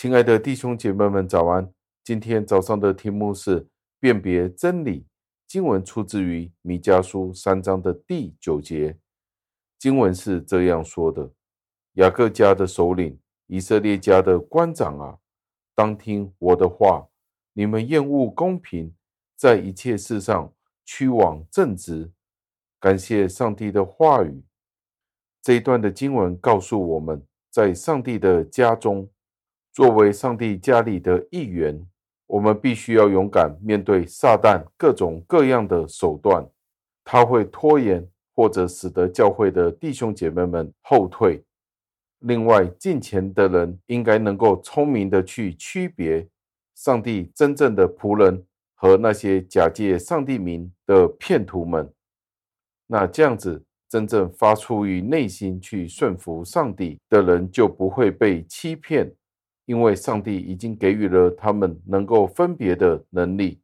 亲爱的弟兄姐妹们，早安！今天早上的题目是辨别真理。经文出自于弥迦书三章的第九节。经文是这样说的：“雅各家的首领，以色列家的官长啊，当听我的话。你们厌恶公平，在一切事上屈枉正直。感谢上帝的话语。”这一段的经文告诉我们，在上帝的家中。作为上帝家里的一员，我们必须要勇敢面对撒旦各种各样的手段。他会拖延或者使得教会的弟兄姐妹们后退。另外，敬虔的人应该能够聪明的去区别上帝真正的仆人和那些假借上帝名的骗徒们。那这样子，真正发出于内心去顺服上帝的人，就不会被欺骗。因为上帝已经给予了他们能够分别的能力。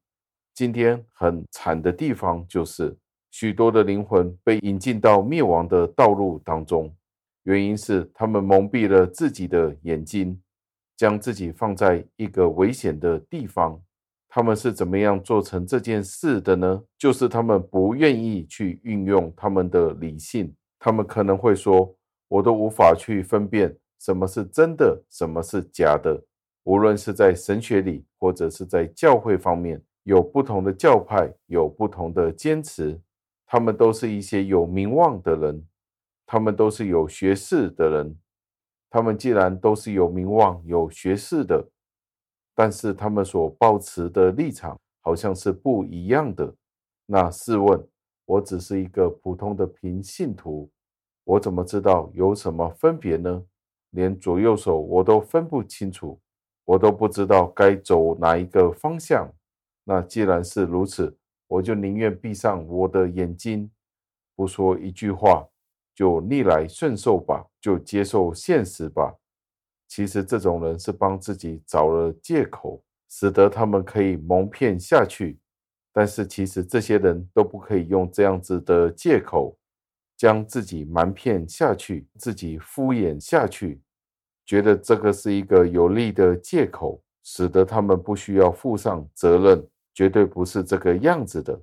今天很惨的地方就是，许多的灵魂被引进到灭亡的道路当中，原因是他们蒙蔽了自己的眼睛，将自己放在一个危险的地方。他们是怎么样做成这件事的呢？就是他们不愿意去运用他们的理性，他们可能会说：“我都无法去分辨。”什么是真的，什么是假的？无论是在神学里，或者是在教会方面，有不同的教派，有不同的坚持。他们都是一些有名望的人，他们都是有学识的人。他们既然都是有名望、有学识的，但是他们所抱持的立场好像是不一样的。那试问，我只是一个普通的平信徒，我怎么知道有什么分别呢？连左右手我都分不清楚，我都不知道该走哪一个方向。那既然是如此，我就宁愿闭上我的眼睛，不说一句话，就逆来顺受吧，就接受现实吧。其实这种人是帮自己找了借口，使得他们可以蒙骗下去。但是其实这些人都不可以用这样子的借口，将自己瞒骗下去，自己敷衍下去。觉得这个是一个有利的借口，使得他们不需要负上责任，绝对不是这个样子的。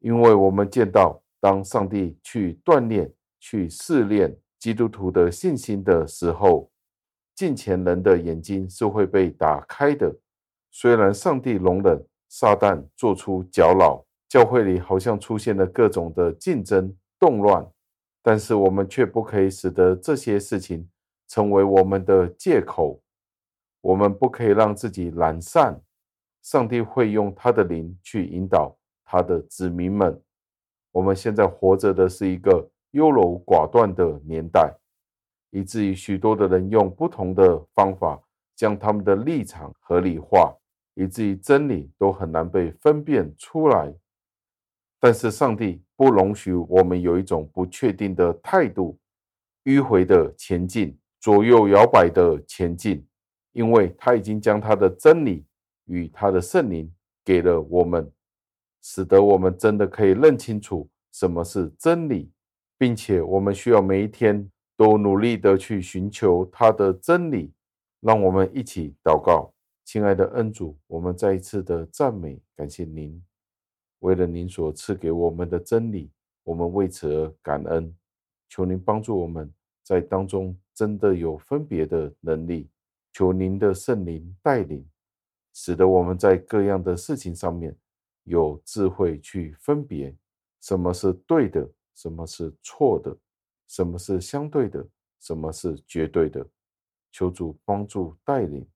因为我们见到，当上帝去锻炼、去试炼基督徒的信心的时候，近前人的眼睛是会被打开的。虽然上帝容忍撒旦做出搅扰，教会里好像出现了各种的竞争、动乱，但是我们却不可以使得这些事情。成为我们的借口，我们不可以让自己懒散。上帝会用他的灵去引导他的子民们。我们现在活着的是一个优柔寡断的年代，以至于许多的人用不同的方法将他们的立场合理化，以至于真理都很难被分辨出来。但是上帝不容许我们有一种不确定的态度，迂回的前进。左右摇摆的前进，因为他已经将他的真理与他的圣灵给了我们，使得我们真的可以认清楚什么是真理，并且我们需要每一天都努力的去寻求他的真理。让我们一起祷告，亲爱的恩主，我们再一次的赞美感谢您，为了您所赐给我们的真理，我们为此而感恩。求您帮助我们在当中。真的有分别的能力，求您的圣灵带领，使得我们在各样的事情上面有智慧去分别什么是对的，什么是错的，什么是相对的，什么是绝对的。求主帮助带领，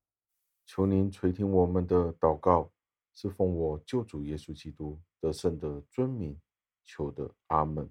求您垂听我们的祷告，是奉我救主耶稣基督得胜的尊名求的，阿门。